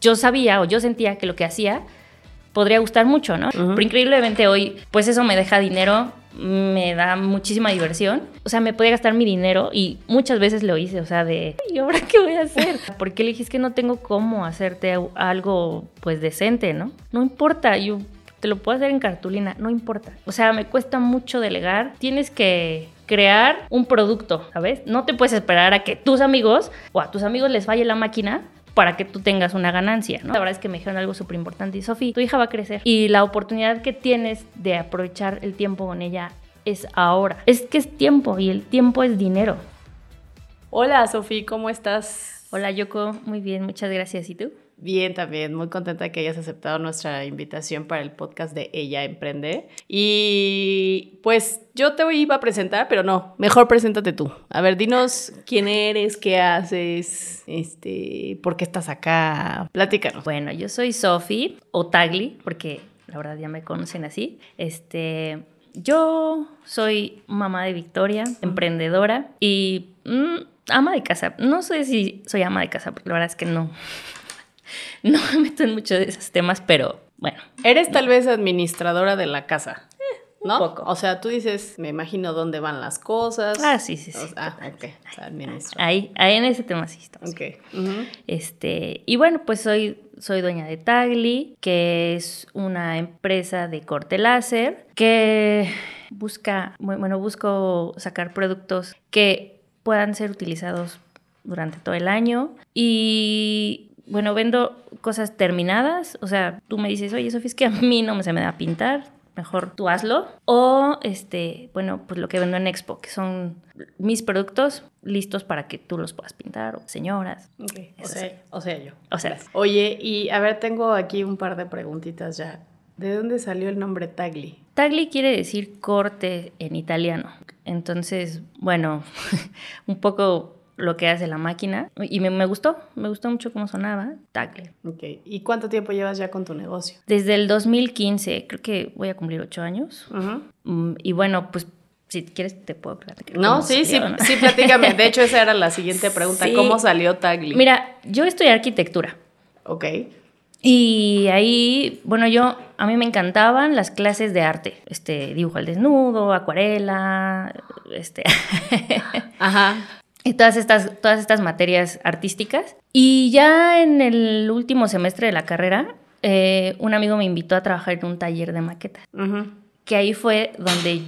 yo sabía o yo sentía que lo que hacía podría gustar mucho, ¿no? Pero increíblemente hoy, pues eso me deja dinero, me da muchísima diversión. O sea, me podía gastar mi dinero y muchas veces lo hice, o sea, de, ¿y ahora qué voy a hacer? Porque le dije, es que no tengo cómo hacerte algo, pues, decente, ¿no? No importa, yo te lo puedo hacer en cartulina, no importa. O sea, me cuesta mucho delegar. Tienes que crear un producto, ¿sabes? No te puedes esperar a que tus amigos o a tus amigos les falle la máquina para que tú tengas una ganancia, ¿no? La verdad es que me dijeron algo súper importante y Sofi, tu hija va a crecer y la oportunidad que tienes de aprovechar el tiempo con ella es ahora. Es que es tiempo y el tiempo es dinero. Hola Sofi, ¿cómo estás? Hola Yoko, muy bien, muchas gracias. ¿Y tú? Bien, también muy contenta que hayas aceptado nuestra invitación para el podcast de Ella Emprende. Y pues yo te iba a presentar, pero no, mejor preséntate tú. A ver, dinos quién eres, qué haces, este, por qué estás acá. Platícanos. Bueno, yo soy Sofi o Tagli, porque la verdad ya me conocen así. Este, yo soy mamá de Victoria, emprendedora y mm, ama de casa. No sé si soy ama de casa, porque la verdad es que no. No me meto en muchos de esos temas, pero bueno. Eres tal vez administradora de la casa. Eh, ¿No? Un poco. O sea, tú dices, me imagino dónde van las cosas. Ah, sí, sí, sí. ah, ok. O sea, ahí, ahí en ese tema sí estamos. Ok. Este, y bueno, pues soy, soy dueña de Tagli, que es una empresa de corte láser que busca, bueno, busco sacar productos que puedan ser utilizados durante todo el año y bueno, vendo cosas terminadas, o sea, tú me dices, oye, Sofía, es que a mí no me se me da a pintar, mejor tú hazlo. O, este, bueno, pues lo que vendo en Expo, que son mis productos listos para que tú los puedas pintar, o señoras. Okay. O, sea, o sea, yo. O sea. Oye, y a ver, tengo aquí un par de preguntitas ya. ¿De dónde salió el nombre Tagli? Tagli quiere decir corte en italiano. Entonces, bueno, un poco lo que hace la máquina y me, gustó, me gustó mucho cómo sonaba, Tagle. Ok, ¿y cuánto tiempo llevas ya con tu negocio? Desde el 2015, creo que voy a cumplir ocho años. Mm, y bueno, pues si quieres te puedo platicar. No, sí, sí, sí, platícame. De hecho, esa era la siguiente pregunta. ¿Cómo salió Tagli? Mira, yo estudié arquitectura. Ok. Y ahí, bueno, yo, a mí me encantaban las clases de arte, este, dibujo al desnudo, acuarela, este. Ajá y todas estas, todas estas materias artísticas. Y ya en el último semestre de la carrera, eh, un amigo me invitó a trabajar en un taller de maquetas, que ahí fue donde,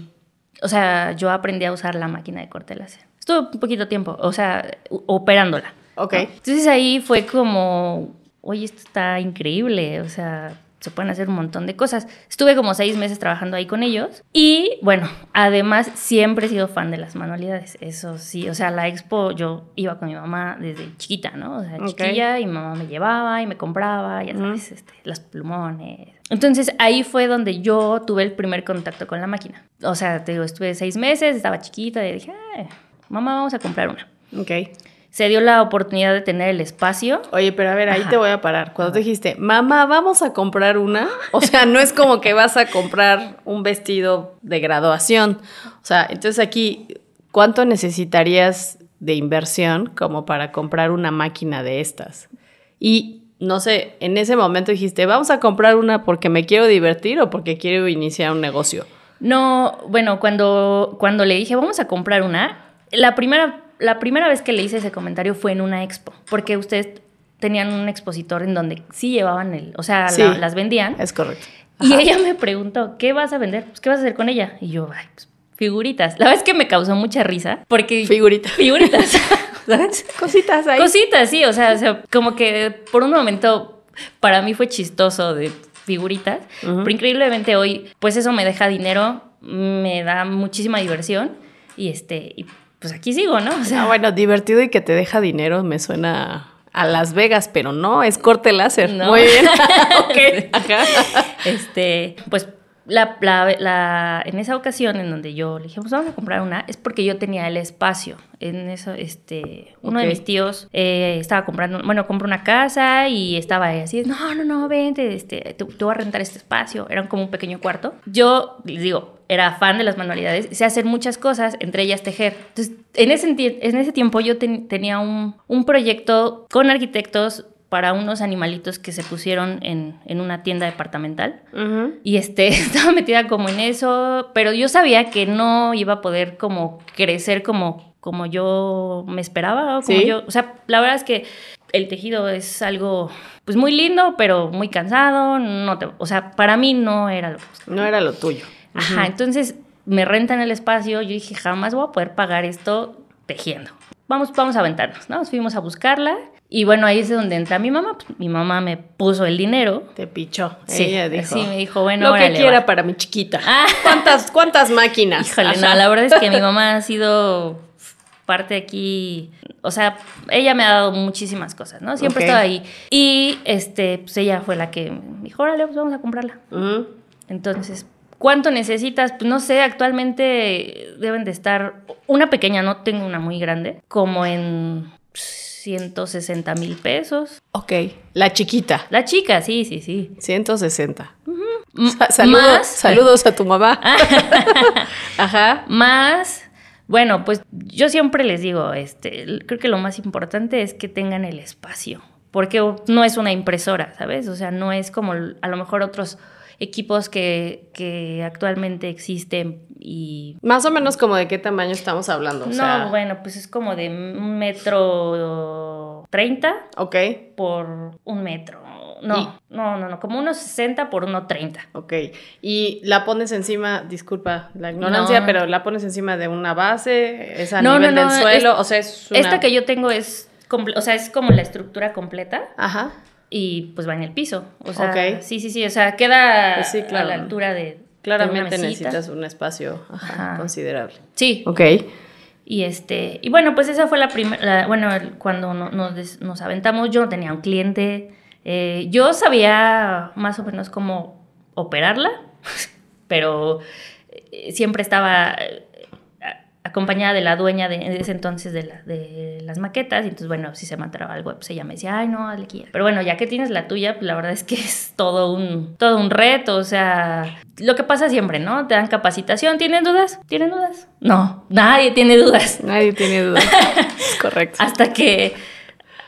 o sea, yo aprendí a usar la máquina de corte láser. Estuve un poquito tiempo, o sea, operándola. Ok. Entonces ahí fue como, oye, esto está increíble, o sea, se pueden hacer un montón de cosas. Estuve como seis meses trabajando ahí con ellos y bueno, además siempre he sido fan de las manualidades, eso sí, o sea, la expo yo iba con mi mamá desde chiquita, ¿no? O sea, chiquilla y mi mamá me llevaba y me compraba, ya sabes, este, los plumones. Entonces ahí fue donde yo tuve el primer contacto con la máquina. O sea, te digo, estuve seis meses, estaba chiquita y dije, mamá, vamos a comprar una. Ok se dio la oportunidad de tener el espacio. Oye, pero a ver, ahí te voy a parar. Cuando te dijiste, mamá, vamos a comprar una, o sea, no es como que vas a comprar un vestido de graduación. O sea, entonces aquí, ¿cuánto necesitarías de inversión como para comprar una máquina de estas? Y no sé, en ese momento dijiste, vamos a comprar una porque me quiero divertir o porque quiero iniciar un negocio. No, bueno, cuando, cuando le dije, vamos a comprar una, la primera la primera vez que le hice ese comentario fue en una expo, porque ustedes tenían un expositor en donde sí llevaban el, o sea, las vendían. Es correcto. Y ella me preguntó, ¿qué vas a vender? Pues, ¿qué vas a hacer con ella? Y yo, ay, pues, figuritas. La verdad es que me causó mucha risa, porque... Figuritas. Figuritas. ¿Sabes? Cositas ahí. Cositas, sí, o sea, como que por un momento para mí fue chistoso de figuritas, pero increíblemente hoy, pues eso me deja dinero, me da muchísima diversión y este, y pues aquí sigo, ¿no? O sea, ah, bueno, divertido y que te deja dinero me suena a Las Vegas, pero no, es corte láser. Muy bien. ok. Este, pues la, la, en esa ocasión en donde yo le dije, pues vamos a comprar una, es porque yo tenía el espacio. En eso, este, uno de mis tíos eh, estaba comprando, bueno, compró una casa y estaba ahí así, no, no, no, vente, este, te, voy a rentar este espacio. Era como un pequeño cuarto. Yo, les digo, era fan de las manualidades, sé hacer muchas cosas, entre ellas tejer. Entonces, en ese, en ese tiempo yo tenía un, un proyecto con arquitectos para unos animalitos que se pusieron en, en una tienda departamental. Y este, estaba metida como en eso, pero yo sabía que no iba a poder como crecer como, como yo me esperaba. O, como yo, o sea, la verdad es que el tejido es algo pues muy lindo, pero muy cansado. No te, o sea, para mí no era lo No era lo tuyo. Ajá, entonces me rentan el espacio. Yo dije, jamás voy a poder pagar esto tejiendo. Vamos, vamos a aventarnos, ¿no? Nos fuimos a buscarla y bueno, ahí es donde entra mi mamá. Pues, mi mamá me puso el dinero. Te pichó. Sí, Ella dijo. Sí, me dijo, bueno, Lo que quiera para mi chiquita. Ah. ¿Cuántas, ¿Cuántas máquinas? Híjole, no, la verdad es que mi mamá ha sido parte aquí, o sea, ella me ha dado muchísimas cosas, ¿no? Siempre estaba ahí. Y este, pues ella fue la que me dijo, órale, pues vamos a comprarla. Entonces, ¿cuánto necesitas? Pues no sé, actualmente deben de estar, una pequeña, no tengo una muy grande, como en 160 mil pesos. Ok, la chiquita. La chica, sí, sí, sí. 160. saludos, saludos a tu mamá. Ajá. Más, bueno, pues yo siempre les digo, este, creo que lo más importante es que tengan el espacio, porque no es una impresora, ¿sabes? O sea, no es como a lo mejor otros equipos que, que actualmente existen y... Más o menos como de qué tamaño estamos hablando. no, bueno, pues es como de un metro treinta. Ok. Por un metro. No, no, no, no, como unos 60 por unos 30. Ok. Y la pones encima, disculpa la ignorancia, pero la pones encima de una base, es a nivel del suelo, o sea, es Esta que yo tengo es, o sea, es como la estructura completa. Ajá y pues va en el piso. O sea, sí, sí, sí, o sea, queda pues a la altura de. Claramente necesitas un espacio considerable. Sí. Ok. Y este, y bueno, pues esa fue la primera, bueno, cuando nos, nos, aventamos, yo no tenía un cliente, eh, yo sabía más o menos cómo operarla, pero eh, siempre estaba acompañada de la dueña de, ese entonces de, de, las maquetas, y entonces, bueno, si se mataba algo, pues ella me decía, ay, no, hazle aquí. Pero bueno, ya que tienes la tuya, pues la verdad es que es todo un, todo un reto, o sea, lo que pasa siempre, ¿no? Te dan capacitación, ¿tienen dudas? ¿Tienen dudas? No, nadie tiene dudas. Nadie tiene dudas. Correcto. hasta que,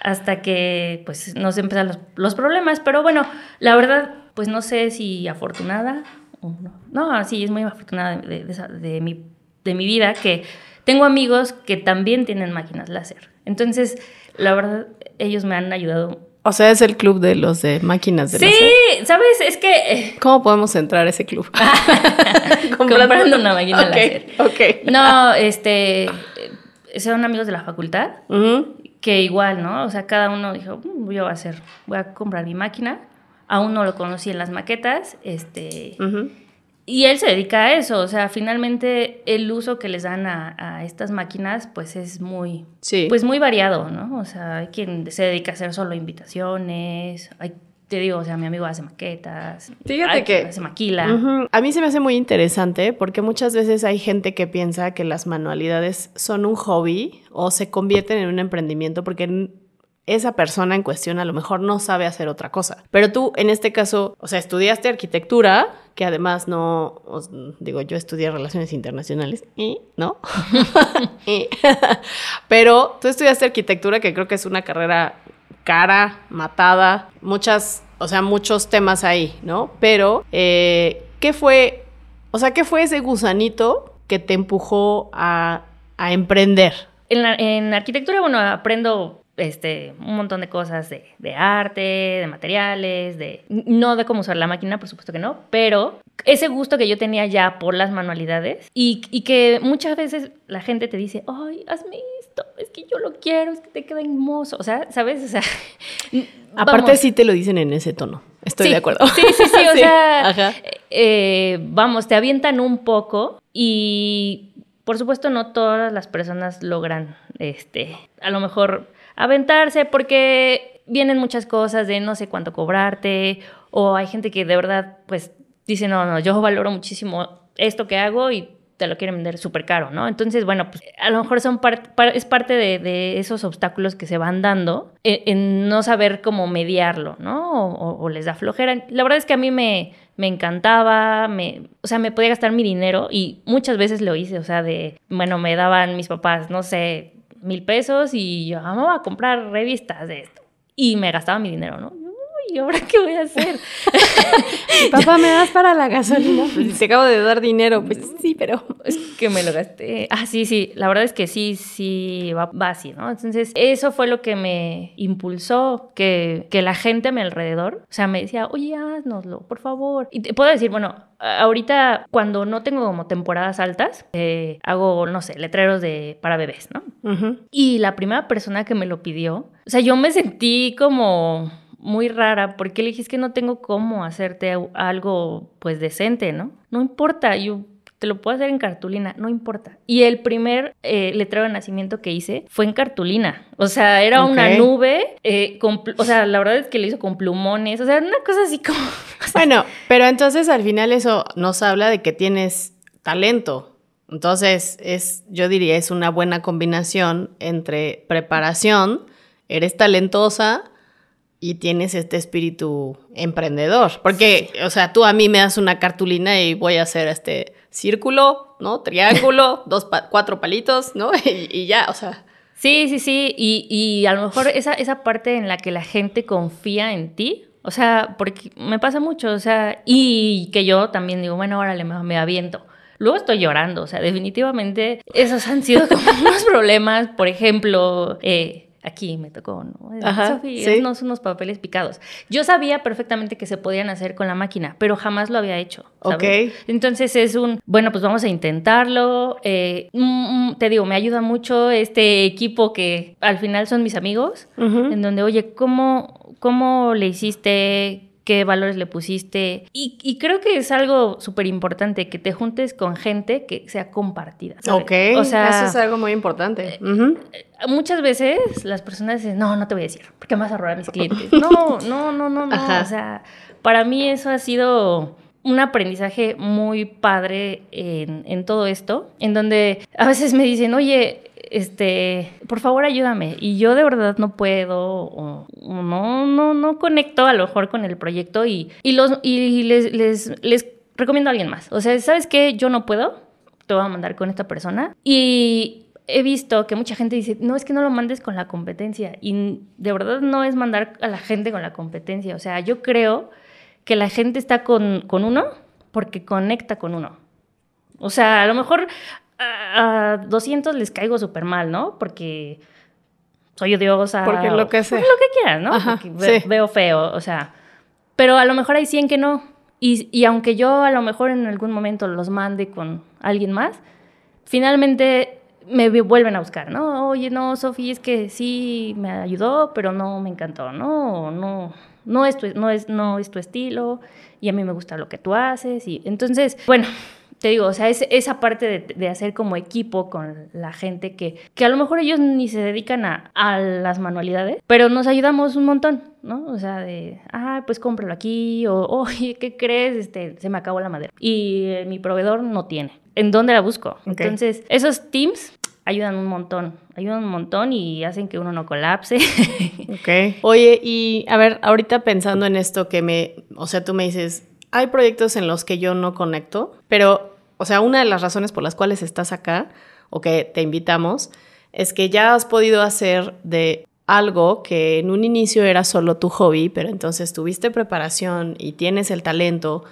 hasta que, pues, nos empiezan los, los problemas, pero bueno, la verdad, pues no sé si afortunada o no. No, sí, es muy afortunada de, de, de mi de mi vida que tengo amigos que también tienen máquinas láser. Entonces, la verdad, ellos me han ayudado. O sea, es el club de los de máquinas de láser. Sí, ¿sabes? Es que... Eh, ¿Cómo podemos entrar a ese club? Comprando una máquina láser. Ok, No, este... Son amigos de la facultad que igual, ¿no? O sea, cada uno dijo, mm, yo voy a hacer, voy a comprar mi máquina. Aún no lo conocí en las maquetas, este... Y él se dedica a eso, o sea, finalmente el uso que les dan a, estas máquinas, pues es muy, pues muy variado, ¿no? O sea, hay quien se dedica a hacer solo invitaciones, hay, te digo, o sea, mi amigo hace maquetas, Fíjate que hace maquila. A mí se me hace muy interesante porque muchas veces hay gente que piensa que las manualidades son un hobby o se convierten en un emprendimiento porque esa persona en cuestión a lo mejor no sabe hacer otra cosa. Pero tú, en este caso, o sea, estudiaste arquitectura, que además no, digo, yo estudié relaciones internacionales, y ¿no? Pero tú estudiaste arquitectura, que creo que es una carrera cara, matada, muchas, o sea, muchos temas ahí, ¿no? Pero, eh, ¿qué fue, o sea, qué fue ese gusanito que te empujó a, a emprender? En, en arquitectura, bueno, aprendo este, un montón de cosas de, arte, de materiales, de... No de cómo usar la máquina, por supuesto que no, pero ese gusto que yo tenía ya por las manualidades y, que muchas veces la gente te dice, ay, hazme esto, es que yo lo quiero, es que te queda hermoso, o sea, ¿sabes? O sea... Aparte sí te lo dicen en ese tono, estoy de acuerdo. Sí, sí, sí, o sea, eh, vamos, te avientan un poco y... Por supuesto, no todas las personas logran, este, a lo mejor aventarse porque vienen muchas cosas de no sé cuánto cobrarte o hay gente que de verdad pues dice, no, no, yo valoro muchísimo esto que hago y te lo quieren vender súper caro, ¿no? Entonces, bueno, pues a lo mejor son es parte de, esos obstáculos que se van dando en, no saber cómo mediarlo, ¿no? O, les da flojera. La verdad es que a mí me, me encantaba, me, o sea, me podía gastar mi dinero y muchas veces lo hice, o sea, de, bueno, me daban mis papás, no sé, mil pesos y yo, vamos a comprar revistas de esto. y me gastaba mi dinero, ¿no? ¿Y ahora qué voy a hacer? Papá, ¿me das para la gasolina? Pues te acabo de dar dinero. Pues sí, pero... Es que me lo gasté. Ah, sí, sí. La verdad es que sí, sí, va, así, ¿no? Entonces, eso fue lo que me impulsó, que, que la gente a mi alrededor, o sea, me decía, oye, haznoslo, por favor. Y te puedo decir, bueno, ahorita cuando no tengo como temporadas altas, eh, hago, no sé, letreros de para bebés, ¿no? Y la primera persona que me lo pidió, o sea, yo me sentí como muy rara porque le dije es que no tengo cómo hacerte algo pues decente, ¿no? No importa, yo te lo puedo hacer en cartulina, no importa. Y el primer eh, letrero de nacimiento que hice fue en cartulina. O sea, era una nube, eh, o sea, la verdad es que le hizo con plumones, o sea, una cosa así como... bueno, pero entonces al final eso nos habla de que tienes talento. Entonces, es, yo diría, es una buena combinación entre preparación, eres talentosa, y tienes este espíritu emprendedor. Porque, o sea, tú a mí me das una cartulina y voy a hacer este círculo, ¿no? Triángulo, dos cuatro palitos, ¿no? Y, ya, o sea. Sí, sí, sí. Y, y a lo mejor esa, esa parte en la que la gente confía en ti, o sea, porque me pasa mucho, o sea, y que yo también digo, bueno, órale, me, me aviento. Luego estoy llorando, o sea, definitivamente esos han sido como unos problemas, por ejemplo, eh, aquí me tocó, ¿no? Ajá, Sofía, unos papeles picados. Yo sabía perfectamente que se podían hacer con la máquina, pero jamás lo había hecho. ¿sabes? Ok. Entonces es un, bueno, pues vamos a intentarlo. Eh, mm, mm, te digo, me ayuda mucho este equipo que al final son mis amigos, en donde, oye, ¿cómo, ¿cómo le hiciste? Qué valores le pusiste. Y, creo que es algo súper importante que te juntes con gente que sea compartida. Ok, o sea, eso es algo muy importante. Eh, eh, muchas veces las personas dicen, no, no te voy a decir, porque me vas a robar a mis clientes. No, no, no, no, no. O sea, para mí eso ha sido un aprendizaje muy padre en, en todo esto, en donde a veces me dicen, oye, este, por favor ayúdame. Y yo de verdad no puedo, o, no, no, no conecto a lo mejor con el proyecto y, y, les, les, les recomiendo a alguien más. O sea, ¿sabes qué? Yo no puedo, te voy a mandar con esta persona. Y he visto que mucha gente dice, no, es que no lo mandes con la competencia. Y de verdad no es mandar a la gente con la competencia. O sea, yo creo que la gente está con, con uno porque conecta con uno. O sea, a lo mejor a 200 les caigo súper mal, ¿no? Porque soy odiosa. Porque lo que sea. lo que quieran, ¿no? veo feo, o sea. Pero a lo mejor hay 100 que no. Y, y, aunque yo a lo mejor en algún momento los mande con alguien más, finalmente me vuelven a buscar, ¿no? Oye, no, Sofía, es que sí me ayudó, pero no me encantó, ¿no? No, no es no es, no es tu estilo y a mí me gusta lo que tú haces. Y entonces, bueno, te digo, o sea, es esa parte de, hacer como equipo con la gente que, que a lo mejor ellos ni se dedican a, a, las manualidades, pero nos ayudamos un montón, ¿no? O sea, de, ah, pues cómpralo aquí, o, oye, ¿qué crees? Este, se me acabó la madera. Y eh, mi proveedor no tiene. ¿En dónde la busco? Entonces, esos teams ayudan un montón, ayudan un montón y hacen que uno no colapse. ok. Oye, y a ver, ahorita pensando en esto que me, o sea, tú me dices, hay proyectos en los que yo no conecto, pero o sea, una de las razones por las cuales estás acá o que te invitamos es que ya has podido hacer de algo que en un inicio era solo tu hobby, pero entonces tuviste preparación y tienes el talento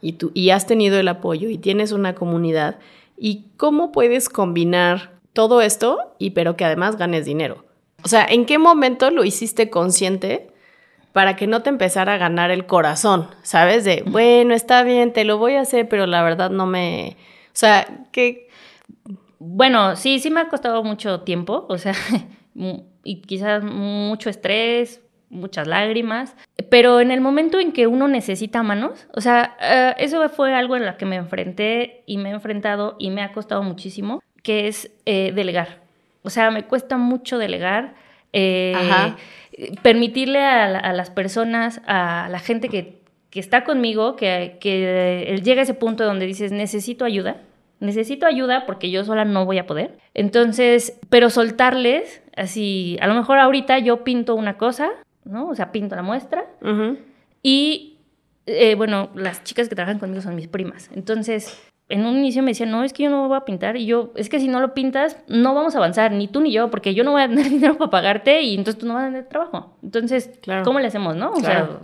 y, tú, y has tenido el apoyo y tienes una comunidad. ¿Y cómo puedes combinar todo esto y pero que además ganes dinero? O sea, ¿en qué momento lo hiciste consciente para que no te empezara a ganar el corazón, ¿sabes? De, bueno, está bien, te lo voy a hacer, pero la verdad no me... O sea, que... Bueno, sí, sí me ha costado mucho tiempo, o sea, y quizás mucho estrés, muchas lágrimas, pero en el momento en que uno necesita manos, o sea, eh, eso fue algo en lo que me enfrenté y me he enfrentado y me ha costado muchísimo, que es eh, delegar. O sea, me cuesta mucho delegar. Eh, Ajá permitirle a, las personas, a la gente que, está conmigo, que, que llega a ese punto donde dices, necesito ayuda, necesito ayuda porque yo sola no voy a poder. Entonces, pero soltarles, así, a lo mejor ahorita yo pinto una cosa, ¿no? O sea, pinto la muestra y, eh, bueno, las chicas que trabajan conmigo son mis primas. Entonces, en un inicio me decía, no, es que yo no voy a pintar. Y yo, es que si no lo pintas, no vamos a avanzar, ni tú ni yo, porque yo no voy a tener dinero para pagarte y entonces tú no vas a tener trabajo. Entonces, ¿cómo le hacemos, no? O sea,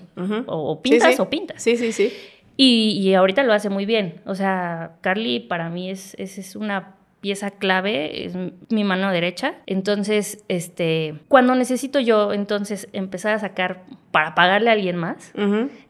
o, pintas o pintas. Sí, sí, sí. Y, y, ahorita lo hace muy bien. O sea, Carly para mí es, es, es una pieza clave, es mi mano derecha. Entonces, este, cuando necesito yo entonces empezar a sacar para pagarle a alguien más,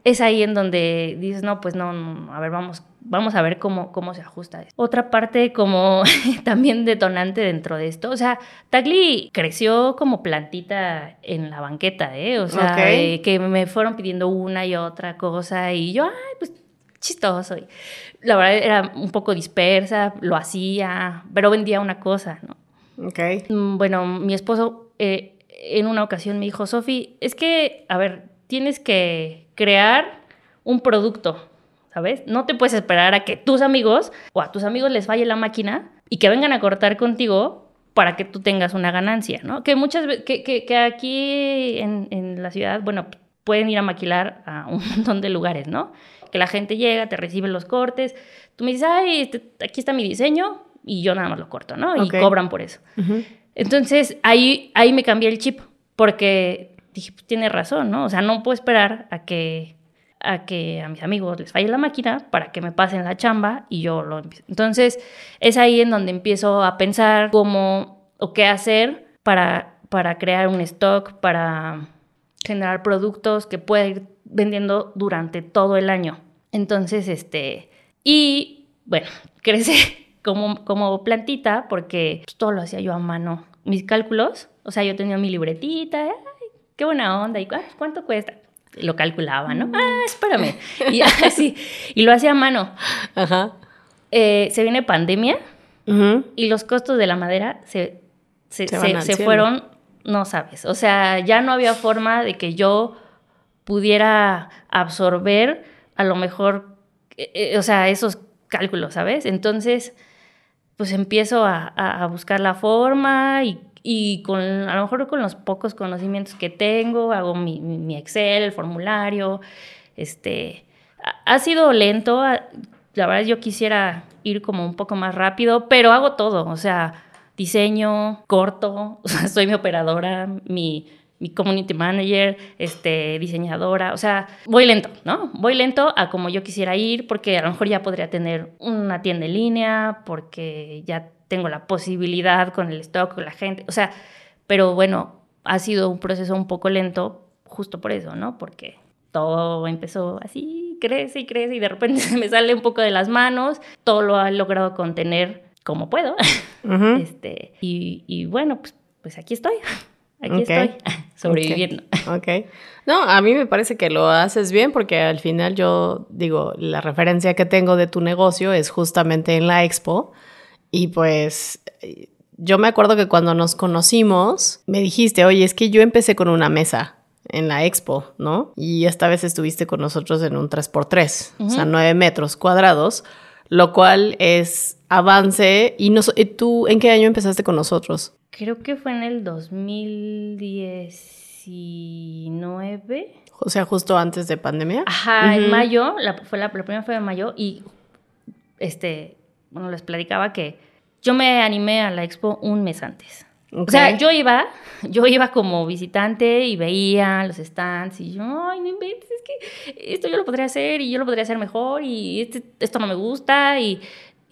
es ahí en donde dices, no, pues no, no, a ver, vamos, vamos a ver cómo, cómo se ajusta esto. Otra parte como también detonante dentro de esto, o sea, Tagli creció como plantita en la banqueta, ¿eh? O sea, que me fueron pidiendo una y otra cosa y yo, ay, pues chistoso. Y la verdad era un poco dispersa, lo hacía, pero vendía una cosa, ¿no? Ok. Mm, bueno, mi esposo eh, en una ocasión me dijo, Sofi, es que, a ver, tienes que crear un producto, ¿sabes? No te puedes esperar a que tus amigos o a tus amigos les falle la máquina y que vengan a cortar contigo para que tú tengas una ganancia, ¿no? Que muchas veces, que, que, aquí en, en la ciudad, bueno, pueden ir a maquilar a un montón de lugares, ¿no? que la gente llega, te recibe los cortes, tú me dices, ay, este, aquí está mi diseño y yo nada más lo corto, ¿no? Y cobran por eso. Entonces ahí, ahí me cambié el chip porque dije, pues tiene razón, ¿no? O sea, no puedo esperar a que a que a mis amigos les falle la máquina para que me pasen la chamba y yo lo empiezo. Entonces, es ahí en donde empiezo a pensar cómo o qué hacer para, para crear un stock, para generar productos que pueda ir vendiendo durante todo el año. Entonces, este, y bueno, crece como, como plantita porque pues, todo lo hacía yo a mano. Mis cálculos, o sea, yo tenía mi libretita, ay, qué buena onda, y ¿cuánto cuesta? Lo calculaba, ¿no? Mm. Ah, espérame. Y así, y lo hacía a mano. Ajá. Eh, se viene pandemia y los costos de la madera se, se, se fueron, no sabes. O sea, ya no había forma de que yo pudiera absorber a lo mejor, eh, eh, o sea, esos cálculos, ¿sabes? Entonces, pues empiezo a, buscar la forma y, con, a lo mejor con los pocos conocimientos que tengo, hago mi, Excel, el formulario, este, ha, sido lento, la verdad yo quisiera ir como un poco más rápido, pero hago todo, o sea, diseño, corto, soy mi operadora, mi mi community manager, este, diseñadora, o sea, voy lento, ¿no? Voy lento a como yo quisiera ir porque a lo mejor ya podría tener una tienda en línea, porque ya tengo la posibilidad con el stock, con la gente, o sea, pero bueno, ha sido un proceso un poco lento justo por eso, ¿no? Porque todo empezó así, crece y crece y de repente se me sale un poco de las manos, todo lo ha logrado contener como puedo, este, y, y bueno, pues, pues aquí estoy. Aquí estoy, sobreviviendo. Ok. No, a mí me parece que lo haces bien porque al final yo digo, la referencia que tengo de tu negocio es justamente en la expo. Y pues yo me acuerdo que cuando nos conocimos me dijiste, oye, es que yo empecé con una mesa en la expo, ¿no? Y esta vez estuviste con nosotros en un 3x3, o sea, 9 metros cuadrados, lo cual es avance. ¿Y tú en qué año empezaste con nosotros? Creo que fue en el 2019. O sea, justo antes de pandemia. Ajá, en mayo, la, fue la, primera fue en mayo y este, bueno, les platicaba que yo me animé a la expo un mes antes. O sea, yo iba, yo iba como visitante y veía los stands y yo, ay, no inventes, es que esto yo lo podría hacer y yo lo podría hacer mejor y este, esto no me gusta y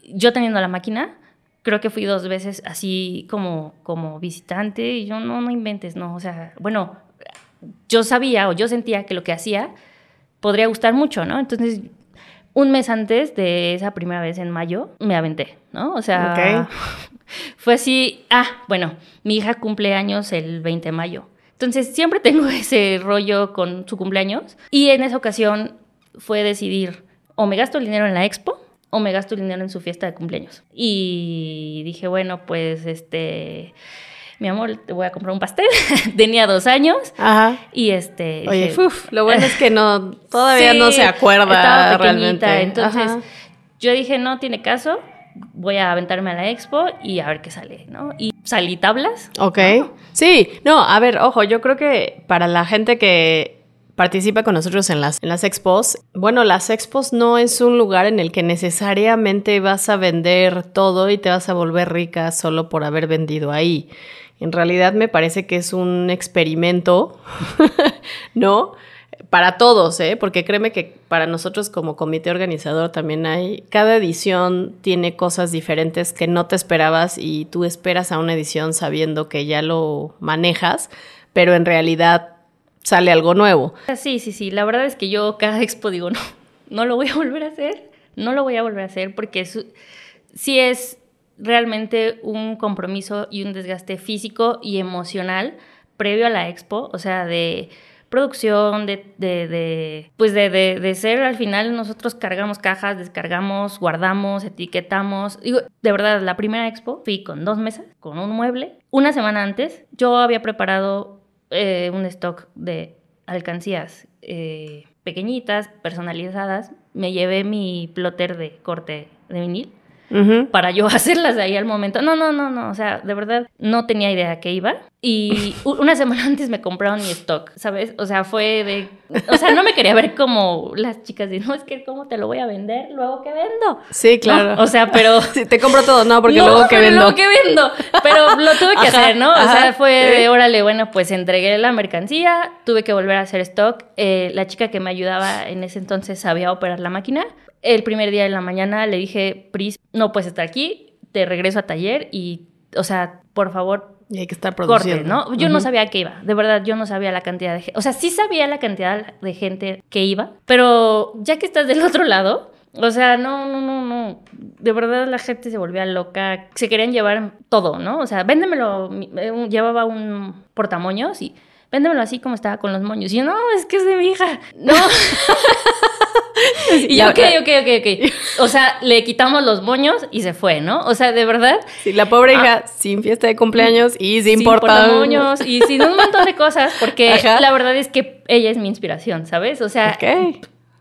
yo teniendo la máquina, creo que fui dos veces así como, como visitante y yo no, no inventes, no, o sea, bueno, yo sabía o yo sentía que lo que hacía podría gustar mucho, ¿no? Entonces, un mes antes de esa primera vez en mayo, me aventé, ¿no? O sea, fue así, ah, bueno, mi hija cumple años el 20 de mayo. Entonces, siempre tengo ese rollo con su cumpleaños y en esa ocasión fue decidir o me gasto el dinero en la expo o me gasto el dinero en su fiesta de cumpleaños. Y dije, bueno, pues este, mi amor, te voy a comprar un pastel. Tenía dos años. Ajá. Y este. Oye, lo bueno es que no, todavía no se acuerda estaba realmente. Entonces, yo dije, no tiene caso. Voy a aventarme a la expo y a ver qué sale, ¿no? Y salí tablas. Ok. Sí, no, a ver, ojo, yo creo que para la gente que participa con nosotros en las, en las expos. Bueno, las expos no es un lugar en el que necesariamente vas a vender todo y te vas a volver rica solo por haber vendido ahí. En realidad me parece que es un experimento, ¿no? para todos, ¿eh? porque créeme que para nosotros como comité organizador también hay, cada edición tiene cosas diferentes que no te esperabas y tú esperas a una edición sabiendo que ya lo manejas, pero en realidad sale algo nuevo. Sí, sí, sí, la verdad es que yo cada expo digo, no, no lo voy a volver a hacer, no lo voy a volver a hacer porque sí es realmente un compromiso y un desgaste físico y emocional previo a la expo, o sea, de producción, de, de, de pues de, de, ser al final nosotros cargamos cajas, descargamos, guardamos, etiquetamos. De verdad, la primera expo fui con dos mesas, con un mueble. Una semana antes yo había preparado eh, un stock de alcancías eh, pequeñitas, personalizadas. Me llevé mi plotter de corte de vinil para yo hacerlas de ahí al momento. No, no, no, no, o sea, de verdad no tenía idea que iba. Y una semana antes me compraron mi stock, ¿sabes? O sea, fue de... O sea, no me quería ver como las chicas de, no, es que cómo te lo voy a vender luego que vendo. Sí, claro. o sea, pero... Sí, te compro todo, no, porque luego que vendo. luego que vendo. Lo tuve que hacer, ¿no? o sea, fue de, órale, bueno, pues entregué la mercancía, tuve que volver a hacer stock. Eh, la chica que me ayudaba en ese entonces sabía operar la máquina. El primer día de la mañana le dije, Pris, no puedes estar aquí, te regreso a taller y, o sea, por favor, y hay que estar produciendo. ¿no? Yo no sabía que iba, de verdad, yo no sabía la cantidad de gente. O sea, sí sabía la cantidad de gente que iba, pero ya que estás del otro lado, o sea, no, no, no, no. De verdad la gente se volvía loca. Se querían llevar todo, ¿no? O sea, véndemelo. Eh, llevaba un portamoños y véndemelo así como estaba con los moños. Y yo, no, es que es de mi hija. No. y yo, ok, ok, ok, ok. O sea, le quitamos los moños y se fue, ¿no? O sea, de verdad. Sí, la pobre hija ah. sin fiesta de cumpleaños y sin, sin moños y sin un montón de cosas, porque la verdad es que ella es mi inspiración, ¿sabes? O sea,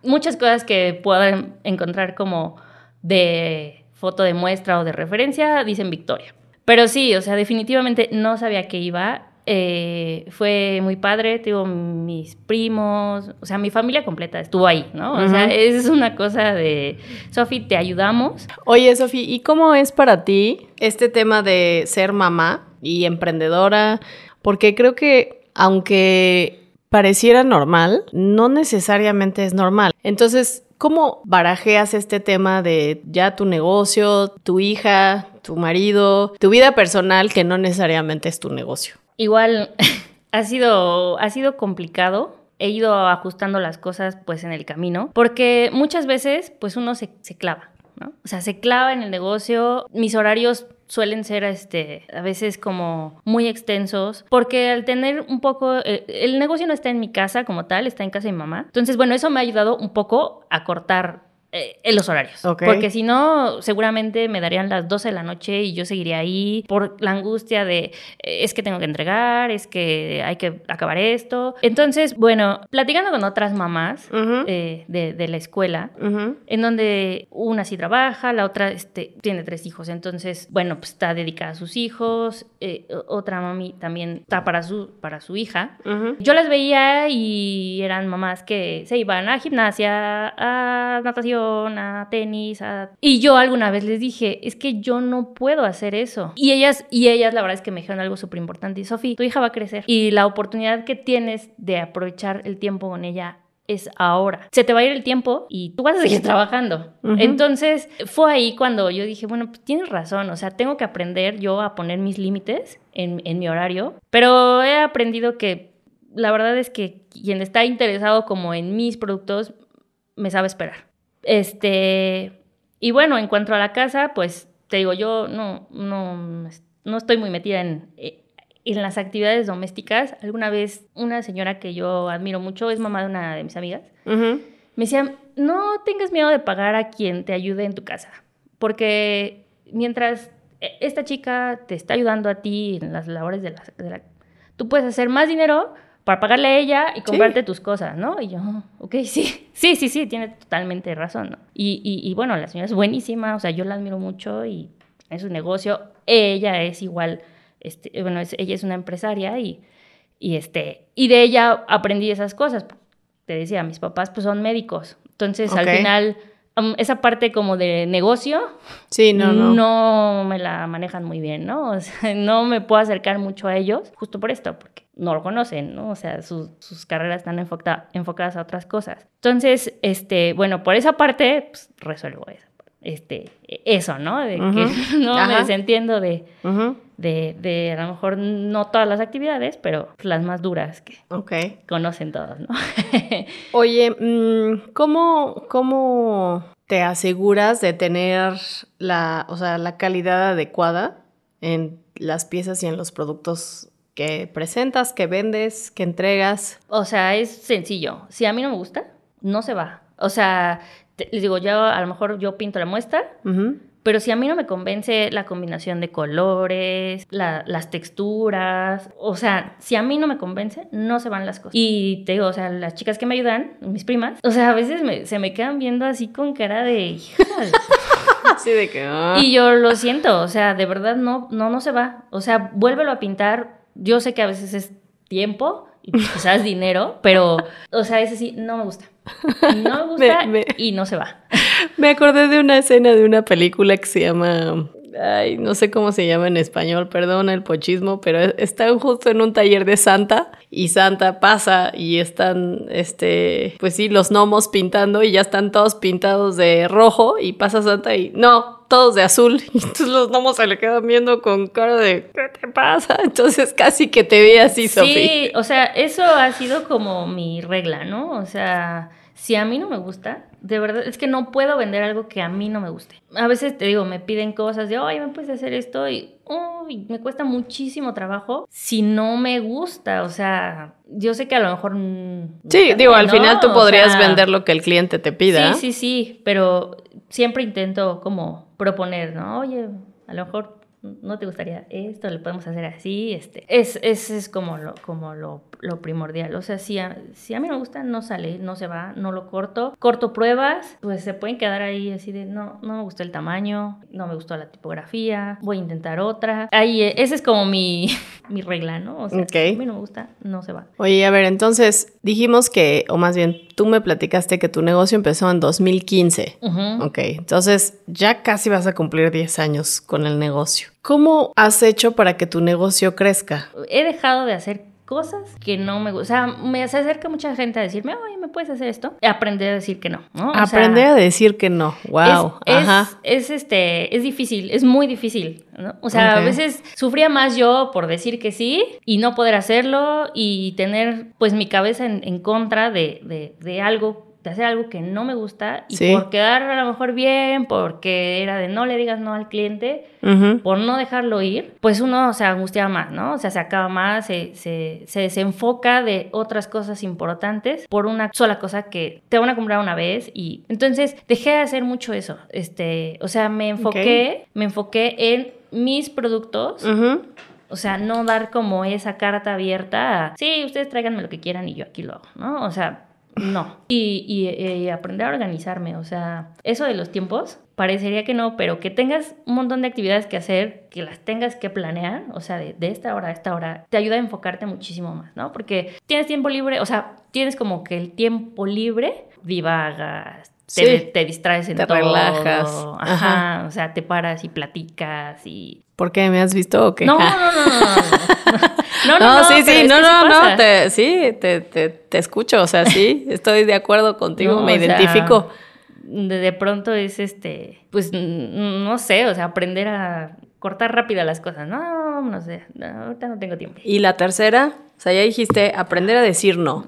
muchas cosas que puedan encontrar como de foto de muestra o de referencia dicen Victoria. Pero sí, o sea, definitivamente no sabía que iba eh, fue muy padre, tengo mis primos, o sea, mi familia completa estuvo ahí, ¿no? O sea, es una cosa de, Sofi, te ayudamos. Oye, Sofi, ¿y cómo es para ti este tema de ser mamá y emprendedora? Porque creo que aunque pareciera normal, no necesariamente es normal. Entonces, ¿cómo barajeas este tema de ya tu negocio, tu hija, tu marido, tu vida personal que no necesariamente es tu negocio? Igual ha sido, ha sido complicado. He ido ajustando las cosas pues en el camino, porque muchas veces pues uno se, clava, ¿no? O sea, se clava en el negocio. Mis horarios suelen ser este a veces como muy extensos porque al tener un poco el, el, negocio no está en mi casa como tal está en casa de mi mamá. Entonces bueno eso me ha ayudado un poco a cortar eh, en los horarios. Porque si no, seguramente me darían las 12 de la noche y yo seguiría ahí por la angustia de eh, es que tengo que entregar, es que hay que acabar esto. Entonces, bueno, platicando con otras mamás eh, de, la escuela, en donde una sí trabaja, la otra este, tiene tres hijos, entonces, bueno, pues está dedicada a sus hijos, otra mami también está para su, para su hija. Yo las veía y eran mamás que se iban a gimnasia, a natación, a tenis, y yo alguna vez les dije, es que yo no puedo hacer eso. Y ellas, y ellas la verdad es que me dijeron algo súper importante, y Sofi, tu hija va a crecer y la oportunidad que tienes de aprovechar el tiempo con ella es ahora. Se te va a ir el tiempo y tú vas a seguir trabajando. Entonces, fue ahí cuando yo dije, bueno, pues tienes razón, o sea, tengo que aprender yo a poner mis límites en, en mi horario, pero he aprendido que la verdad es que quien está interesado como en mis productos me sabe esperar. Este, y bueno, en cuanto a la casa, pues te digo, yo no, no, no estoy muy metida en, eh, en las actividades domésticas. Alguna vez una señora que yo admiro mucho, es mamá de una de mis amigas, me decía, no tengas miedo de pagar a quien te ayude en tu casa, porque mientras e, esta chica te está ayudando a ti en las labores de la, de la tú puedes hacer más dinero para pagarle a ella y comprarte tus cosas, ¿no? Y yo, ok, sí, sí, sí, sí, tiene totalmente razón, ¿no? Y, y, bueno, la señora es buenísima, o sea, yo la admiro mucho y es un negocio, ella es igual, este, bueno, ella es una empresaria y, y, este, y de ella aprendí esas cosas. te decía, mis papás pues son médicos. Entonces, al final, um, esa parte como de negocio, sí, no, no. no me la manejan muy bien, ¿no? O sea, no me puedo acercar mucho a ellos justo por esto, porque no lo conocen, ¿no? O sea, sus, sus carreras están enfocadas a otras cosas. Entonces, este, bueno, por esa parte, pues, resuelvo eso este, eso, ¿no? De que no me desentiendo de, de, de, a lo mejor no todas las actividades, pero las más duras que conocen todos, ¿no? Oye, mm, ¿cómo, ¿cómo te aseguras de tener la, o sea, la calidad adecuada en las piezas y en los productos que presentas, que vendes, que entregas? O sea, es sencillo. Si a mí no me gusta, no se va. O sea, les digo, yo a lo mejor yo pinto la muestra, pero si a mí no me convence la combinación de colores, las texturas, o sea, si a mí no me convence, no se van las cosas. Y te digo, o sea, las chicas que me ayudan, mis primas, o sea, a veces se me quedan viendo así con cara de... Así de que... Ah. Y yo lo siento, o sea, de verdad no, no, no se va. O sea, vuélvelo a pintar. Yo sé que a veces es tiempo y quizás dinero, pero, o sea, ese sí, no me gusta. No me gusta y no se va. Me acordé de una escena de una película que se llama ay, no sé cómo se llama en español, perdón el pochismo, pero están justo en un taller de Santa y Santa pasa y están, este, pues sí, los gnomos pintando y ya están todos pintados de rojo y pasa Santa y no, todos de azul. Y entonces los gnomos se le quedan viendo con cara de, ¿qué te pasa? Entonces casi que te vi así, Sofía. Sí, o sea, eso ha sido como mi regla, ¿no? O sea, si a mí no me gusta, de verdad, es que no puedo vender algo que a mí no me guste. A veces te digo, me piden cosas de, oye, ¿me puedes hacer esto? Y uy, me cuesta muchísimo trabajo si no me gusta. O sea, yo sé que a lo mejor... Sí, digo, al final tú podrías vender lo que el cliente te pida. Sí, sí, sí, pero siempre intento como proponer, ¿no? Oye, a lo mejor no te gustaría esto, le podemos hacer así, este, es, es, es como, lo, como lo, lo, primordial, o sea, si a, si a mí me gusta, no sale, no se va, no lo corto, corto pruebas, pues se pueden quedar ahí así de, no, no me gustó el tamaño, no me gustó la tipografía, voy a intentar otra, ahí, eh, esa es como mi, mi regla, ¿no? O sea, si a mí no me gusta, no se va. Oye, a ver, entonces, dijimos que, o más bien, tú me platicaste que tu negocio empezó en 2015. Ok, entonces ya casi vas a cumplir 10 años con el negocio. ¿Cómo has hecho para que tu negocio crezca? He dejado de hacer cosas que no me gustan. O sea, me acerca mucha gente a decirme, oye, ¿me puedes hacer esto? Aprender a decir que no. Aprender a decir que no. Wow. Es, Ajá. Es, este, es difícil, es muy difícil. ¿no? O sea, a veces sufría más yo por decir que sí y no poder hacerlo y tener pues mi cabeza en, en contra de, de, de algo de hacer algo que no me gusta y por quedar a lo mejor bien, porque era de no le digas no al cliente, por no dejarlo ir, pues uno se angustia más, ¿no? O sea, se acaba más, se, se, se, desenfoca de otras cosas importantes por una sola cosa que te van a comprar una vez y entonces dejé de hacer mucho eso, este, o sea, me enfoqué, me enfoqué en mis productos. O sea, no dar como esa carta abierta a, sí, ustedes tráiganme lo que quieran y yo aquí lo hago, ¿no? O sea, no. Y, eh, aprender a organizarme, o sea, eso de los tiempos, parecería que no, pero que tengas un montón de actividades que hacer, que las tengas que planear, o sea, de, esta hora a esta hora, te ayuda a enfocarte muchísimo más, ¿no? Porque tienes tiempo libre, o sea, tienes como que el tiempo libre, divagas, te, distraes en te todo. relajas. Ajá, o sea, te paras y platicas y... ¿Por qué? ¿Me has visto o qué? No, no, no, no, no. No, no, sí, sí, no, no, no, te, sí, te, te, te, escucho, o sea, sí, estoy de acuerdo contigo, me identifico. de, pronto es este, pues, no sé, o sea, aprender a cortar rápido las cosas, no, no sé, ahorita no tengo tiempo. ¿Y la tercera? O sea, ya dijiste aprender a decir no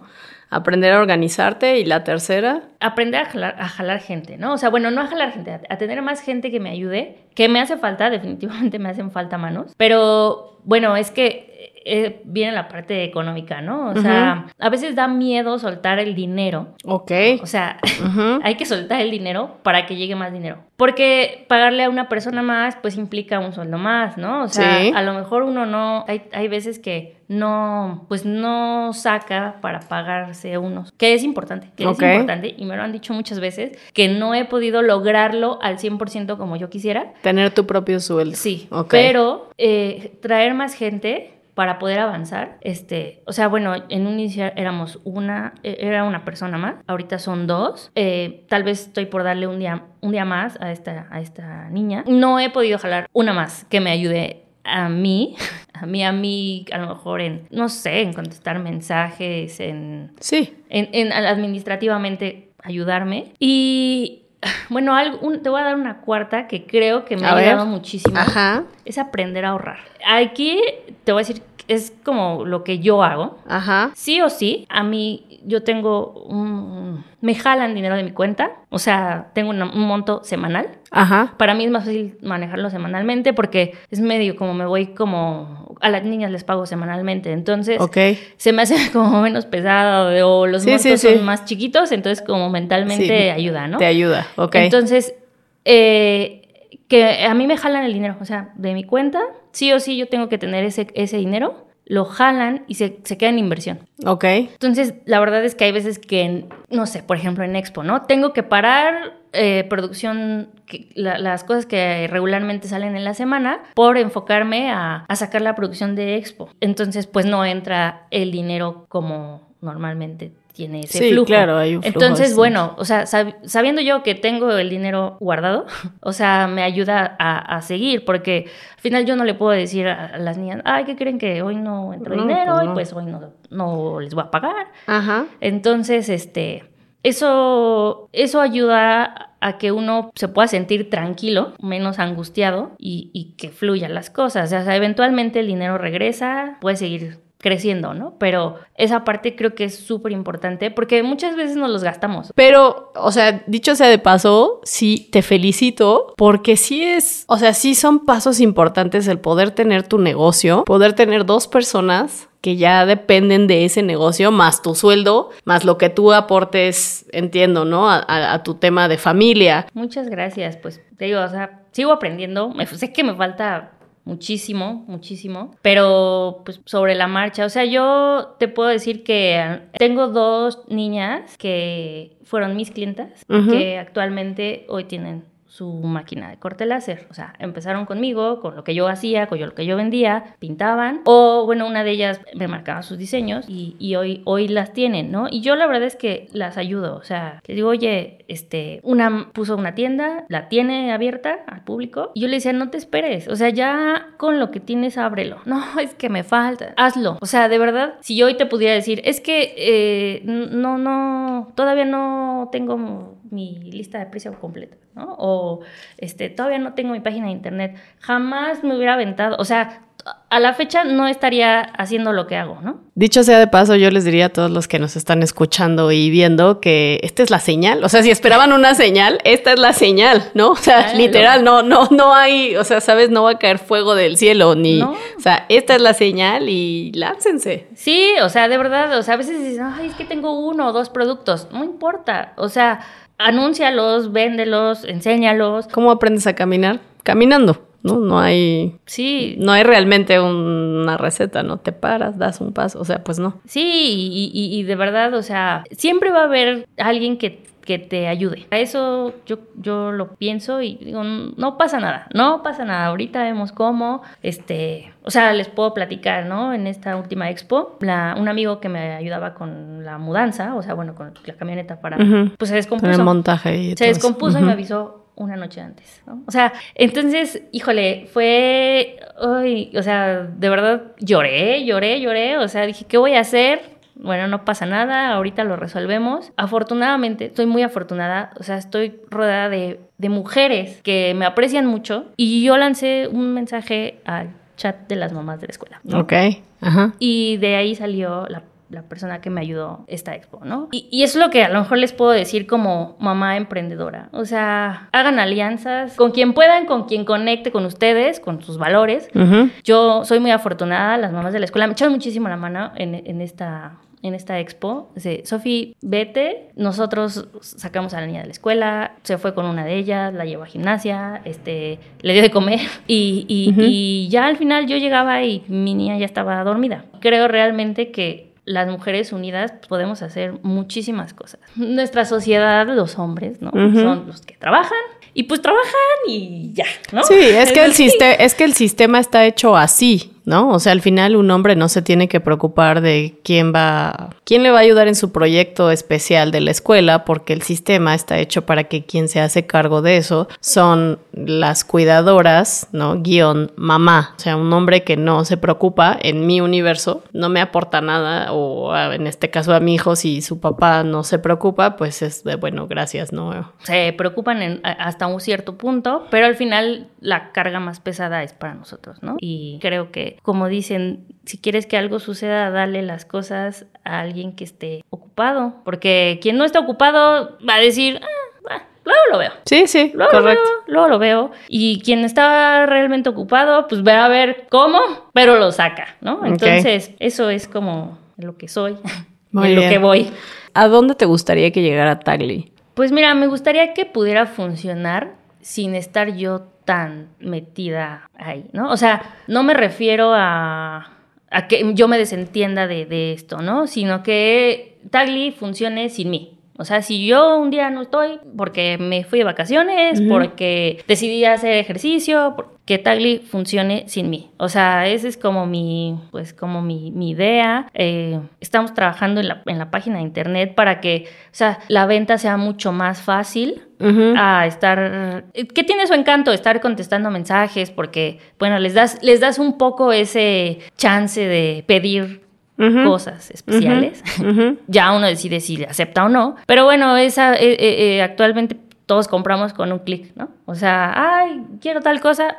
aprender a organizarte y la tercera. Aprender a jalar, a jalar gente, ¿no? O sea, bueno, no a jalar gente, a, tener más gente que me ayude, que me hace falta, definitivamente me hacen falta manos, pero bueno, es que eh, viene la parte económica, ¿no? O sea, a veces da miedo soltar el dinero. Ok. O sea, hay que soltar el dinero para que llegue más dinero. Porque pagarle a una persona más, pues implica un sueldo más, ¿no? O sea, a lo mejor uno no, hay, hay veces que no, pues no saca para pagarse unos, que es importante, que es importante, y me lo han dicho muchas veces, que no he podido lograrlo al 100% como yo quisiera. Tener tu propio sueldo. Sí, pero eh, traer más gente para poder avanzar, este, o sea, bueno, en un inicio éramos una, e, era una persona más, ahorita son dos, eh, tal vez estoy por darle un día, un día más a esta, a esta niña. No he podido jalar una más que me ayude a mí, a mí, a mí, a lo mejor en, no sé, en contestar mensajes, en... Sí. En, en administrativamente ayudarme. Y bueno, te voy a dar una cuarta que creo que me ha ayudado muchísimo. Ajá. Es aprender a ahorrar. Aquí te voy a decir, es como lo que yo hago. Ajá. Sí o sí, a mí yo tengo un... Me jalan dinero de mi cuenta, o sea, tengo un monto semanal. Ajá. Para mí es más fácil manejarlo semanalmente porque es medio como me voy como... A las niñas les pago semanalmente, entonces se me hace como menos pesado o los montos son más chiquitos, entonces como mentalmente ayuda, ¿no? Te ayuda, ok. Entonces, eh, que a mí me jalan el dinero, o sea, de mi cuenta, sí o sí yo tengo que tener ese, ese dinero lo jalan y se, se queda en inversión. Ok. Entonces, la verdad es que hay veces que, no sé, por ejemplo en Expo, ¿no? Tengo que parar eh, producción, las cosas que regularmente salen en la semana, por enfocarme a, a sacar la producción de Expo. Entonces, pues no entra el dinero como normalmente tiene ese sí, claro, hay un flujo Entonces, bueno, o sea, sabiendo yo que tengo el dinero guardado, o sea, me ayuda a, seguir, porque al final yo no le puedo decir a las niñas, ay, ¿qué creen que hoy no entró dinero pues y pues hoy no, no les voy a pagar? Ajá. Entonces, este, eso, eso ayuda a que uno se pueda sentir tranquilo, menos angustiado y, y que fluyan las cosas. O sea, eventualmente el dinero regresa, puede seguir creciendo, ¿no? Pero esa parte creo que es súper importante porque muchas veces nos los gastamos. Pero, o sea, dicho sea de paso, sí, te felicito porque sí es, o sea, sí son pasos importantes el poder tener tu negocio, poder tener dos personas que ya dependen de ese negocio, más tu sueldo, más lo que tú aportes, entiendo, ¿no? A, tu tema de familia. Muchas gracias, pues te digo, o sea, sigo aprendiendo, sé que me falta muchísimo, muchísimo, pero pues sobre la marcha, o sea, yo te puedo decir que tengo dos niñas que fueron mis clientas, que actualmente hoy tienen su máquina de corte láser. O sea, empezaron conmigo, con lo que yo hacía, con lo que yo vendía, pintaban. O, bueno, una de ellas me marcaba sus diseños y, hoy, hoy las tienen, ¿no? Y yo la verdad es que las ayudo. O sea, les digo, oye, este, una puso una tienda, la tiene abierta al público. Y yo le decía, no te esperes. O sea, ya con lo que tienes, ábrelo. No, es que me falta. Hazlo. O sea, de verdad, si yo hoy te pudiera decir, es que eh, no, no, todavía no tengo mi lista de precio completa, ¿no? O este, todavía no tengo mi página de internet. Jamás me hubiera aventado, o sea, a la fecha no estaría haciendo lo que hago, ¿no? Dicho sea de paso, yo les diría a todos los que nos están escuchando y viendo que esta es la señal. O sea, si esperaban una señal, esta es la señal, ¿no? O sea, literal, no, no, no hay, o sea, sabes, no va a caer fuego del cielo, ni, o sea, esta es la señal y láncense. Sí, o sea, de verdad, o sea, a veces dicen, ay, es que tengo uno o dos productos, no importa, o sea, anúncialos, véndelos, enséñalos. ¿Cómo aprendes a caminar? Caminando. ¿no? No hay. Sí. No hay realmente una receta, ¿no? Te paras, das un paso, o sea, pues no. Sí, y, y, de verdad, o sea, siempre va a haber alguien que, que te ayude. A eso yo, yo lo pienso y digo, no pasa nada, no pasa nada. Ahorita vemos cómo, este, o sea, les puedo platicar, ¿no? En esta última expo, la, un amigo que me ayudaba con la mudanza, o sea, bueno, con la camioneta para, pues se descompuso. El montaje y Se descompuso y me avisó una noche antes, ¿no? O sea, entonces, híjole, fue, ay, o sea, de verdad lloré, lloré, lloré, o sea, dije, ¿qué voy a hacer? Bueno, no pasa nada, ahorita lo resolvemos. Afortunadamente, estoy muy afortunada, o sea, estoy rodeada de, de mujeres que me aprecian mucho y yo lancé un mensaje al chat de las mamás de la escuela. Ok, ajá. Y de ahí salió la la persona que me ayudó esta expo, ¿no? Y, y, es lo que a lo mejor les puedo decir como mamá emprendedora. O sea, hagan alianzas con quien puedan, con quien conecte con ustedes, con sus valores. Yo soy muy afortunada, las mamás de la escuela me echaron muchísimo la mano en, en esta en esta expo. Dice, Sofi, vete. Nosotros sacamos a la niña de la escuela, se fue con una de ellas, la llevó a gimnasia, este, le dio de comer y, y, y ya al final yo llegaba y mi niña ya estaba dormida. Creo realmente que las mujeres unidas podemos hacer muchísimas cosas. Nuestra sociedad, los hombres, ¿no? Son los que trabajan y pues trabajan y ya, ¿no? Sí, es que, el sistema, es que el sistema está hecho así. ¿No? O sea, al final un hombre no se tiene que preocupar de quién va, quién le va a ayudar en su proyecto especial de la escuela, porque el sistema está hecho para que quien se hace cargo de eso son las cuidadoras, ¿no? Guión mamá. O sea, un hombre que no se preocupa en mi universo, no me aporta nada, o en este caso a mi hijo, si su papá no se preocupa, pues es de, bueno, gracias, ¿no? Se preocupan hasta un cierto punto, pero al final la carga más pesada es para nosotros, ¿no? Y creo que, como dicen, si quieres que algo suceda, dale las cosas a alguien que esté ocupado, porque quien no está ocupado va a decir, ah, luego lo veo. Sí, sí, luego correcto. Lo luego lo veo. Y quien está realmente ocupado, pues va a ver cómo, pero lo saca, ¿no? Entonces, eso es como lo que soy y lo que voy. ¿A dónde te gustaría que llegara Tagli? Pues mira, me gustaría que pudiera funcionar sin estar yo tan metida ahí, ¿no? O sea, no me refiero a, a que yo me desentienda de, de esto, ¿no? Sino que Tagli funcione sin mí. O sea, si yo un día no estoy porque me fui de vacaciones, porque decidí hacer ejercicio, que Tagli funcione sin mí. O sea, esa es como mi, pues como mi, idea. Eh, estamos trabajando en la, en la, página de internet para que, o sea, la venta sea mucho más fácil. a estar que tiene su encanto estar contestando mensajes porque bueno les das les das un poco ese chance de pedir cosas especiales. ya uno decide si acepta o no. Pero bueno, esa eh, eh, eh, actualmente todos compramos con un clic, ¿no? O sea, ay, quiero tal cosa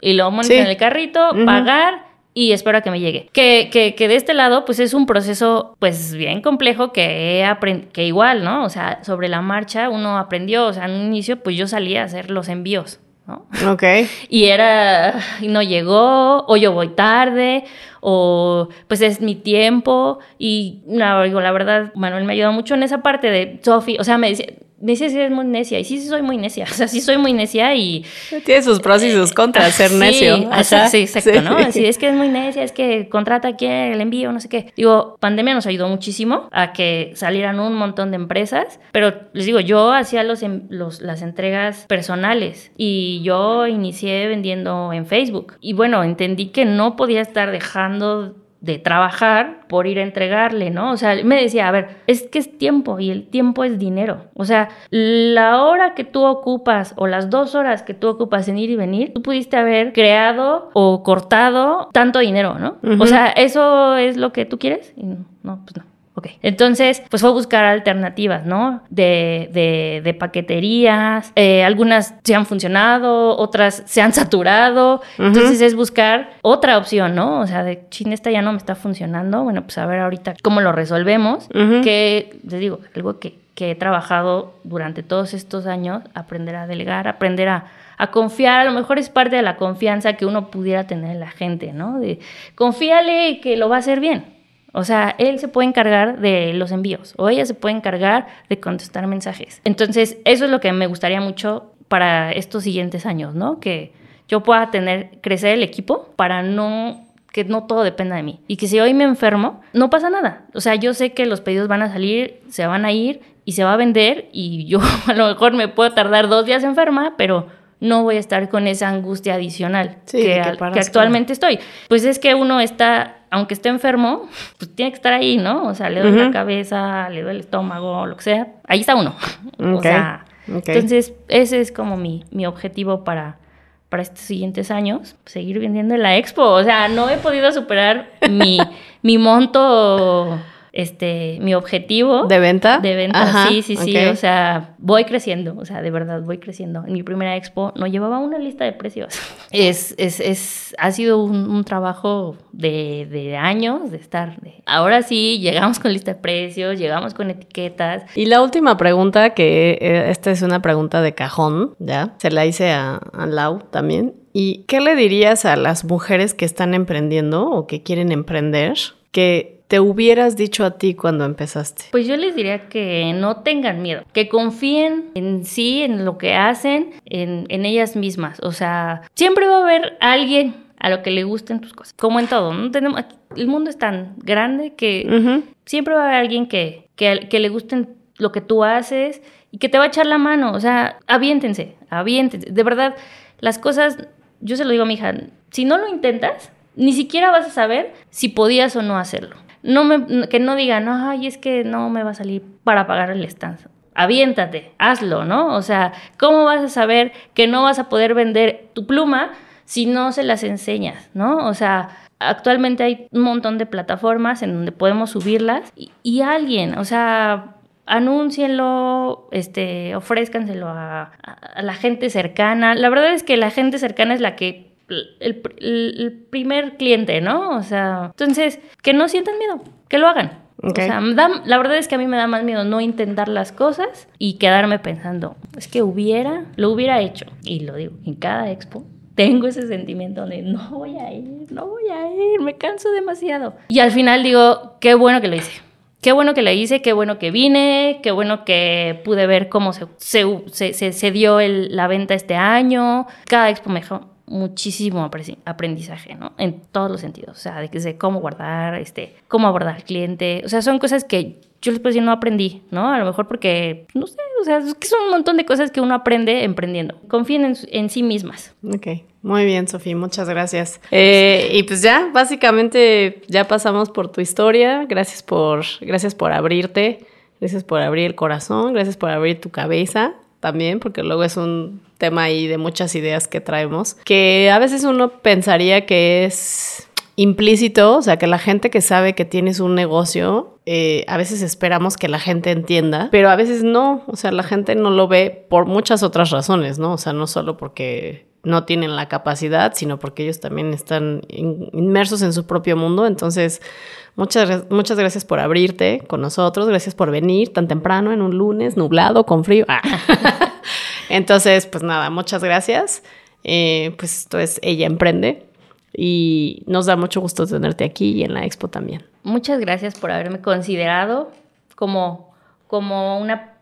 y lo monto en el carrito, pagar y espero a que me llegue. Que, que, que, de este lado, pues es un proceso, pues bien complejo que he que igual, ¿no? O sea, sobre la marcha uno aprendió, o sea, en un inicio, pues yo salía a hacer los envíos. ¿No? Ok. Y era, no llegó, o yo voy tarde, o pues es mi tiempo. Y la, la verdad, Manuel me ayudó mucho en esa parte de Sofi, o sea, me decía, me dice si es muy necia. Y sí, sí soy muy necia. O sea, sí soy muy necia y... Tiene sus pros y sus contras ser necio. Sí, exacto, ¿no? Así es que es muy necia, es que contrata aquí el envío, no sé qué. Digo, pandemia nos ayudó muchísimo a que salieran un montón de empresas, pero les digo, yo hacía los, los, las entregas personales y yo inicié vendiendo en Facebook. Y bueno, entendí que no podía estar dejando de trabajar por ir a entregarle, ¿no? O sea, me decía, a ver, es que es tiempo y el tiempo es dinero. O sea, la hora que tú ocupas o las dos horas que tú ocupas en ir y venir, tú pudiste haber creado o cortado tanto dinero, ¿no? O sea, ¿eso es lo que tú quieres? no, pues no. Ok. Entonces, pues fue buscar alternativas, ¿no? De, de, de paqueterías. Eh, algunas se han funcionado, otras se han saturado. Entonces es buscar otra opción, ¿no? O sea, de China esta ya no me está funcionando. Bueno, pues a ver ahorita cómo lo resolvemos. Que, les digo, algo que, que he trabajado durante todos estos años, aprender a delegar, aprender a, a confiar, a lo mejor es parte de la confianza que uno pudiera tener en la gente, ¿no? De confíale que lo va a hacer bien. O sea, él se puede encargar de los envíos o ella se puede encargar de contestar mensajes. Entonces, eso es lo que me gustaría mucho para estos siguientes años, ¿no? Que yo pueda tener, crecer el equipo para no que no todo dependa de mí. Y que si hoy me enfermo, no pasa nada. O sea, yo sé que los pedidos van a salir, se van a ir y se va a vender y yo a lo mejor me puedo tardar dos días enferma, pero no voy a estar con esa angustia adicional que, actualmente estoy. Pues es que uno está aunque esté enfermo, pues tiene que estar ahí, ¿no? O sea, le duele la cabeza, le duele el estómago, lo que sea. Ahí está uno. O sea, entonces ese es como mi, mi objetivo para, para estos siguientes años, seguir vendiendo en la expo. O sea, no he podido superar mi, mi monto este, mi objetivo. ¿De venta? De venta, sí, sí, sí. O sea, voy creciendo, o sea, de verdad voy creciendo. En mi primera expo no llevaba una lista de precios. Es, es, es ha sido un, trabajo de, de, años de estar. De, ahora sí, llegamos con lista de precios, llegamos con etiquetas. Y la última pregunta, que eh, esta es una pregunta de cajón, ¿ya? Se la hice a, a Lau también. ¿Y qué le dirías a las mujeres que están emprendiendo o que quieren emprender? Que te hubieras dicho a ti cuando empezaste? Pues yo les diría que no tengan miedo, que confíen en sí, en lo que hacen, en, ellas mismas. O sea, siempre va a haber alguien a lo que le gusten tus cosas. Como en todo, ¿no? Tenemos, el mundo es tan grande que siempre va a haber alguien que, que, que le gusten lo que tú haces y que te va a echar la mano. O sea, aviéntense, aviéntense. De verdad, las cosas, yo se lo digo a mi hija, si no lo intentas, ni siquiera vas a saber si podías o no hacerlo. No me, que no digan, ay, es que no me va a salir para pagar el stand. Aviéntate, hazlo, ¿no? O sea, ¿cómo vas a saber que no vas a poder vender tu pluma si no se las enseñas, ¿no? O sea, actualmente hay un montón de plataformas en donde podemos subirlas y, alguien, o sea, anúncienlo, este, ofrézcanselo a, a, la gente cercana. La verdad es que la gente cercana es la que el, primer cliente, ¿no? O sea, entonces, que no sientan miedo, que lo hagan. O sea, la verdad es que a mí me da más miedo no intentar las cosas y quedarme pensando, es que hubiera, lo hubiera hecho. Y lo digo, en cada expo tengo ese sentimiento de no voy a ir, no voy a ir, me canso demasiado. Y al final digo, qué bueno que lo hice. Qué bueno que lo hice, qué bueno que vine, qué bueno que pude ver cómo se, se, se, dio la venta este año. Cada expo me, muchísimo aprendizaje, ¿no? En todos los sentidos, o sea, de, cómo guardar, este, cómo abordar al cliente, o sea, son cosas que yo les puedo decir no aprendí, ¿no? A lo mejor porque, no sé, o sea, es que son un montón de cosas que uno aprende emprendiendo. Confíen en, en sí mismas. Ok, muy bien, Sofía, muchas gracias. Eh, y pues ya, básicamente ya pasamos por tu historia. Gracias por, gracias por abrirte, gracias por abrir el corazón, gracias por abrir tu cabeza también, porque luego es un tema ahí de muchas ideas que traemos, que a veces uno pensaría que es implícito, o sea, que la gente que sabe que tienes un negocio, eh, a veces esperamos que la gente entienda, pero a veces no, o sea, la gente no lo ve por muchas otras razones, ¿no? O sea, no solo porque no tienen la capacidad, sino porque ellos también están inmersos en su propio mundo, entonces Muchas, muchas gracias por abrirte con nosotros, gracias por venir tan temprano en un lunes nublado, con frío. Ah. Entonces, pues nada, muchas gracias. Eh, pues esto es Ella Emprende y nos da mucho gusto tenerte aquí y en la expo también. Muchas gracias por haberme considerado como, como una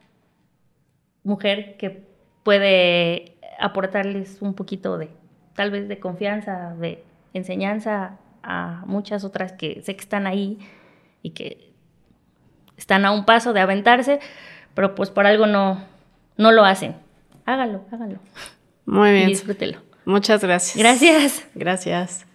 mujer que puede aportarles un poquito de, tal vez de confianza, de enseñanza a muchas otras que sé que están ahí y que están a un paso de aventarse, pero pues por algo no, no lo hacen. Hágalo, hágalo. Muy bien. disfrútelo. Muchas gracias. Gracias. Gracias.